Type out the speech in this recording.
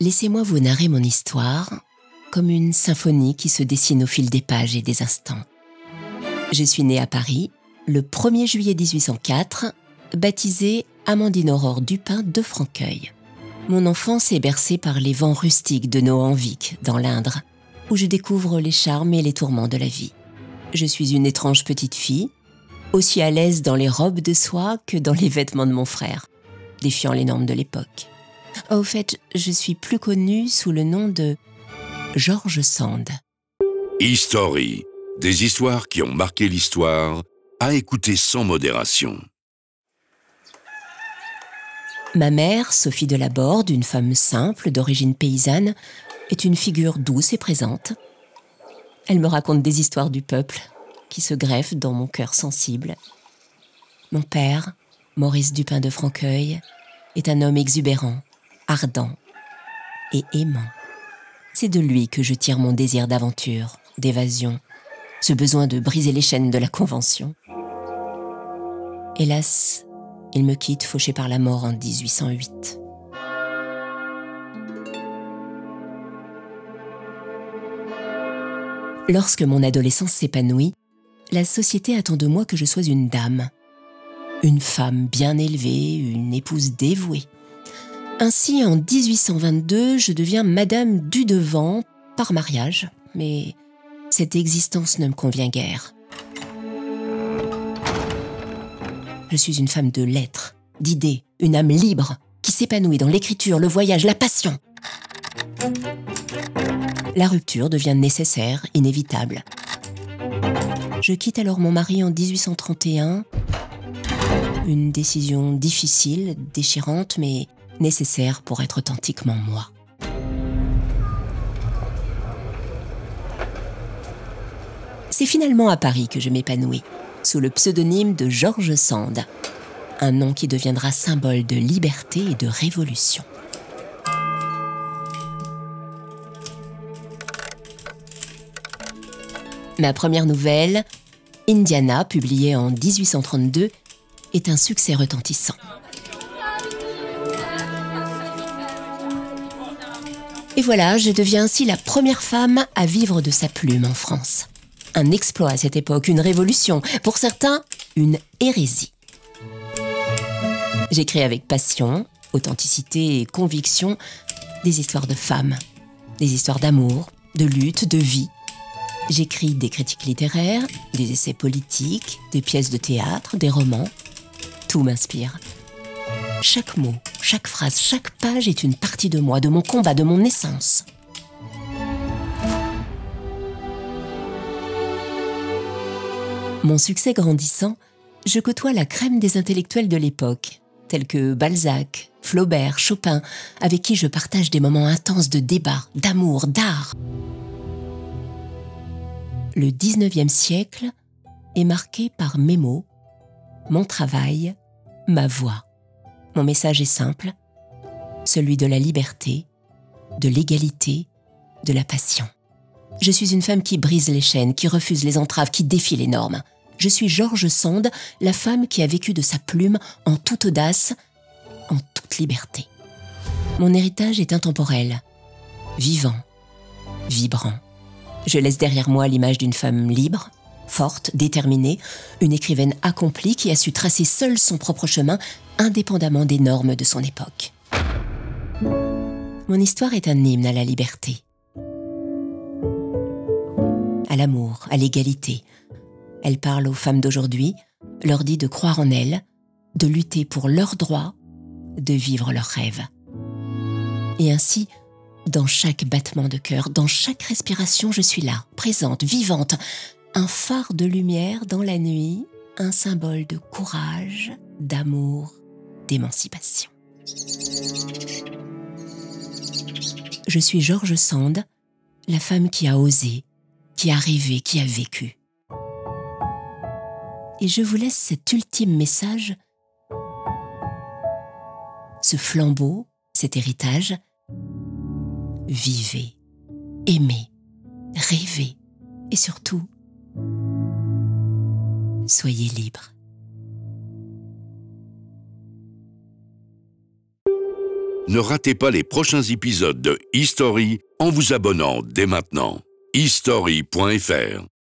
Laissez-moi vous narrer mon histoire comme une symphonie qui se dessine au fil des pages et des instants. Je suis née à Paris le 1er juillet 1804, baptisée Amandine Aurore Dupin de Franqueuil. Mon enfance est bercée par les vents rustiques de Nohanvic, dans l'Indre, où je découvre les charmes et les tourments de la vie. Je suis une étrange petite fille, aussi à l'aise dans les robes de soie que dans les vêtements de mon frère, défiant les normes de l'époque. Au fait, je suis plus connue sous le nom de Georges Sand. History, des histoires qui ont marqué l'histoire, à écouter sans modération. Ma mère, Sophie de Laborde, une femme simple d'origine paysanne, est une figure douce et présente. Elle me raconte des histoires du peuple qui se greffent dans mon cœur sensible. Mon père, Maurice Dupin de Franqueuil, est un homme exubérant, ardent et aimant. C'est de lui que je tire mon désir d'aventure, d'évasion, ce besoin de briser les chaînes de la Convention. Hélas, il me quitte fauché par la mort en 1808. Lorsque mon adolescence s'épanouit, la société attend de moi que je sois une dame, une femme bien élevée, une épouse dévouée. Ainsi, en 1822, je deviens Madame Dudevant par mariage, mais cette existence ne me convient guère. Je suis une femme de lettres, d'idées, une âme libre, qui s'épanouit dans l'écriture, le voyage, la passion la rupture devient nécessaire, inévitable. Je quitte alors mon mari en 1831. Une décision difficile, déchirante, mais nécessaire pour être authentiquement moi. C'est finalement à Paris que je m'épanouis, sous le pseudonyme de Georges Sand, un nom qui deviendra symbole de liberté et de révolution. Ma première nouvelle, Indiana, publiée en 1832, est un succès retentissant. Et voilà, je deviens ainsi la première femme à vivre de sa plume en France. Un exploit à cette époque, une révolution, pour certains, une hérésie. J'écris avec passion, authenticité et conviction des histoires de femmes, des histoires d'amour, de lutte, de vie, J'écris des critiques littéraires, des essais politiques, des pièces de théâtre, des romans. Tout m'inspire. Chaque mot, chaque phrase, chaque page est une partie de moi, de mon combat, de mon essence. Mon succès grandissant, je côtoie la crème des intellectuels de l'époque, tels que Balzac, Flaubert, Chopin, avec qui je partage des moments intenses de débat, d'amour, d'art le 19e siècle est marqué par mes mots, mon travail, ma voix. Mon message est simple, celui de la liberté, de l'égalité, de la passion. Je suis une femme qui brise les chaînes, qui refuse les entraves, qui défie les normes. Je suis Georges Sand, la femme qui a vécu de sa plume en toute audace, en toute liberté. Mon héritage est intemporel, vivant, vibrant. Je laisse derrière moi l'image d'une femme libre, forte, déterminée, une écrivaine accomplie qui a su tracer seule son propre chemin, indépendamment des normes de son époque. Mon histoire est un hymne à la liberté, à l'amour, à l'égalité. Elle parle aux femmes d'aujourd'hui, leur dit de croire en elles, de lutter pour leurs droits, de vivre leurs rêves. Et ainsi, dans chaque battement de cœur, dans chaque respiration, je suis là, présente, vivante, un phare de lumière dans la nuit, un symbole de courage, d'amour, d'émancipation. Je suis Georges Sand, la femme qui a osé, qui a rêvé, qui a vécu. Et je vous laisse cet ultime message, ce flambeau, cet héritage, vivez, aimez, rêvez et surtout, soyez libre. ne ratez pas les prochains épisodes de History en vous abonnant dès maintenant. history.fr